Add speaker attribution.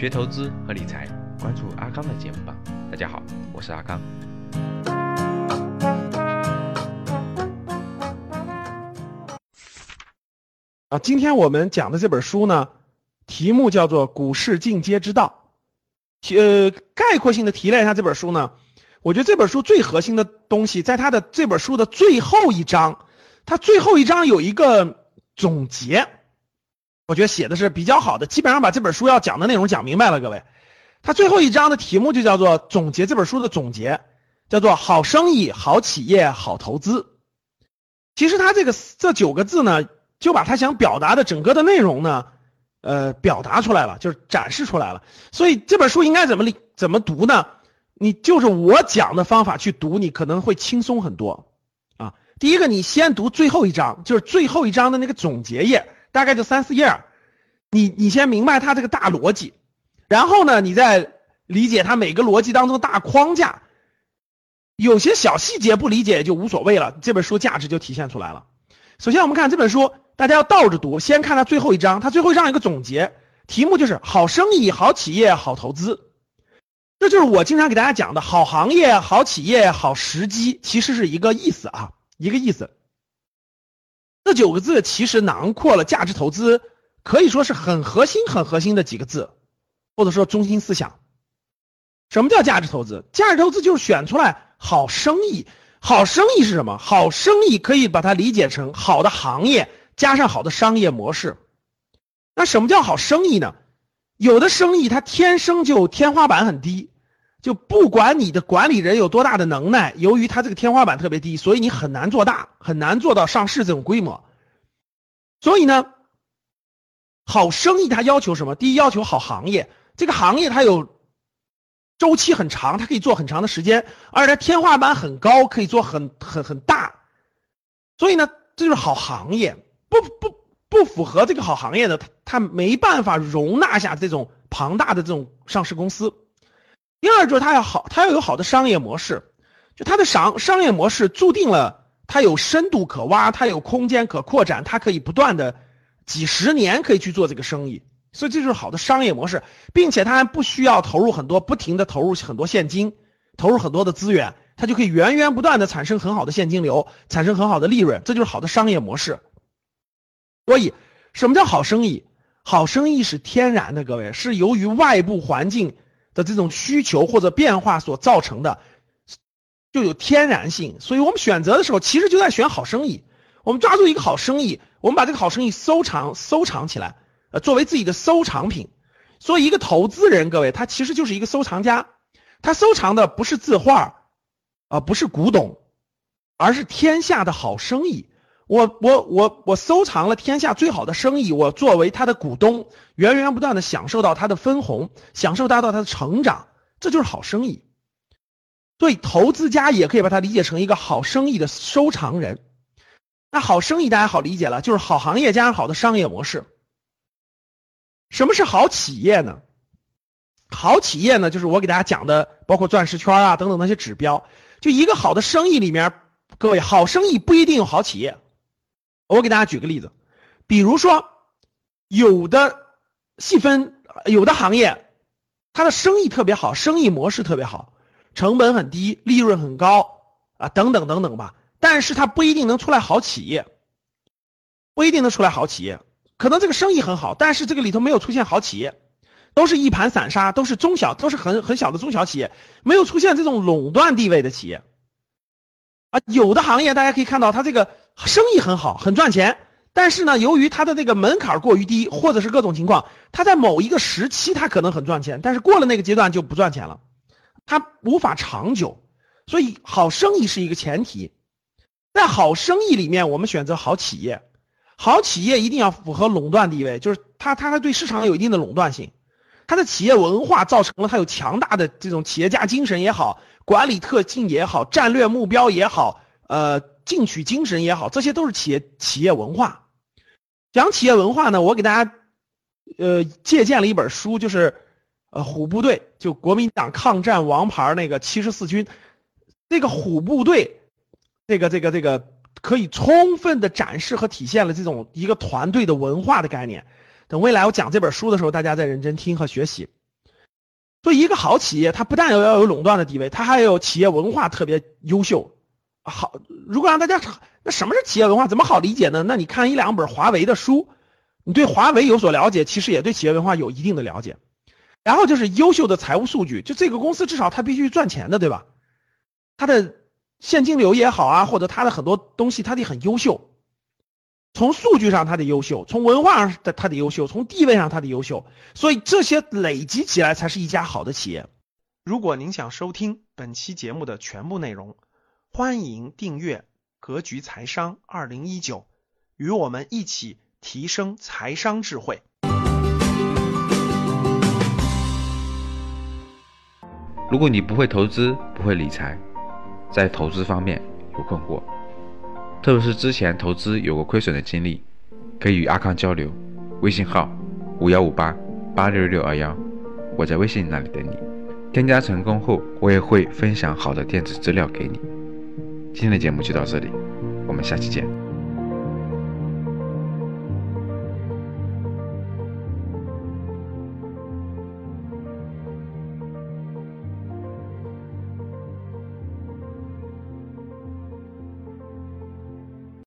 Speaker 1: 学投资和理财，关注阿康的节目吧。大家好，我是阿康。
Speaker 2: 啊，今天我们讲的这本书呢，题目叫做《股市进阶之道》。呃，概括性的提炼一下这本书呢，我觉得这本书最核心的东西，在它的这本书的最后一章，它最后一章有一个总结，我觉得写的是比较好的，基本上把这本书要讲的内容讲明白了。各位，它最后一章的题目就叫做总结这本书的总结，叫做“好生意、好企业、好投资”。其实它这个这九个字呢，就把他想表达的整个的内容呢。呃，表达出来了，就是展示出来了。所以这本书应该怎么理怎么读呢？你就是我讲的方法去读，你可能会轻松很多啊。第一个，你先读最后一章，就是最后一章的那个总结页，大概就三四页。你你先明白它这个大逻辑，然后呢，你再理解它每个逻辑当中的大框架。有些小细节不理解也就无所谓了，这本书价值就体现出来了。首先，我们看这本书。大家要倒着读，先看它最后一章，它最后一章有个总结，题目就是“好生意、好企业、好投资”，这就是我经常给大家讲的好行业、好企业、好时机，其实是一个意思啊，一个意思。这九个字其实囊括了价值投资，可以说是很核心、很核心的几个字，或者说中心思想。什么叫价值投资？价值投资就是选出来好生意，好生意是什么？好生意可以把它理解成好的行业。加上好的商业模式，那什么叫好生意呢？有的生意它天生就天花板很低，就不管你的管理人有多大的能耐，由于它这个天花板特别低，所以你很难做大，很难做到上市这种规模。所以呢，好生意它要求什么？第一要求好行业，这个行业它有周期很长，它可以做很长的时间，而且它天花板很高，可以做很很很大。所以呢，这就是好行业。不不不符合这个好行业的，他他没办法容纳下这种庞大的这种上市公司。第二就是他要好，他要有好的商业模式，就他的商商业模式注定了他有深度可挖，他有空间可扩展，他可以不断的几十年可以去做这个生意，所以这就是好的商业模式，并且他还不需要投入很多，不停的投入很多现金，投入很多的资源，他就可以源源不断的产生很好的现金流，产生很好的利润，这就是好的商业模式。所以，什么叫好生意？好生意是天然的，各位是由于外部环境这种需求或者变化所造成的，就有天然性。所以我们选择的时候，其实就在选好生意。我们抓住一个好生意，我们把这个好生意收藏收藏起来，呃，作为自己的收藏品。所以，一个投资人，各位他其实就是一个收藏家，他收藏的不是字画，啊，不是古董，而是天下的好生意。我我我我收藏了天下最好的生意，我作为他的股东，源源不断的享受到他的分红，享受到到他的成长，这就是好生意。所以投资家也可以把它理解成一个好生意的收藏人。那好生意大家好理解了，就是好行业加上好的商业模式。什么是好企业呢？好企业呢，就是我给大家讲的，包括钻石圈啊等等那些指标。就一个好的生意里面，各位好生意不一定有好企业。我给大家举个例子，比如说，有的细分，有的行业，它的生意特别好，生意模式特别好，成本很低，利润很高啊，等等等等吧。但是它不一定能出来好企业，不一定能出来好企业。可能这个生意很好，但是这个里头没有出现好企业，都是一盘散沙，都是中小，都是很很小的中小企业，没有出现这种垄断地位的企业。啊，有的行业大家可以看到，它这个。生意很好，很赚钱，但是呢，由于它的这个门槛过于低，或者是各种情况，它在某一个时期它可能很赚钱，但是过了那个阶段就不赚钱了，它无法长久。所以好生意是一个前提，在好生意里面，我们选择好企业，好企业一定要符合垄断地位，就是它它它对市场有一定的垄断性，它的企业文化造成了它有强大的这种企业家精神也好，管理特性也好，战略目标也好，呃。进取精神也好，这些都是企业企业文化。讲企业文化呢，我给大家呃借鉴了一本书，就是呃虎部队，就国民党抗战王牌那个七十四军，这个虎部队，这个这个这个可以充分的展示和体现了这种一个团队的文化的概念。等未来我讲这本书的时候，大家再认真听和学习。所以一个好企业，它不但要要有垄断的地位，它还有企业文化特别优秀。好，如果让大家那什么是企业文化，怎么好理解呢？那你看一两本华为的书，你对华为有所了解，其实也对企业文化有一定的了解。然后就是优秀的财务数据，就这个公司至少它必须赚钱的，对吧？它的现金流也好啊，或者它的很多东西它得很优秀。从数据上它得优秀，从文化上它它得优秀，从地位上它得优秀，所以这些累积起来才是一家好的企业。如果您想收听本期节目的全部内容，欢迎订阅《格局财商二零一九》，与我们一起提升财商智慧。
Speaker 1: 如果你不会投资，不会理财，在投资方面有困惑。特别是之前投资有过亏损的经历，可以与阿康交流，微信号五幺五八八六六二幺，我在微信那里等你。添加成功后，我也会分享好的电子资料给你。今天的节目就到这里，我们下期见。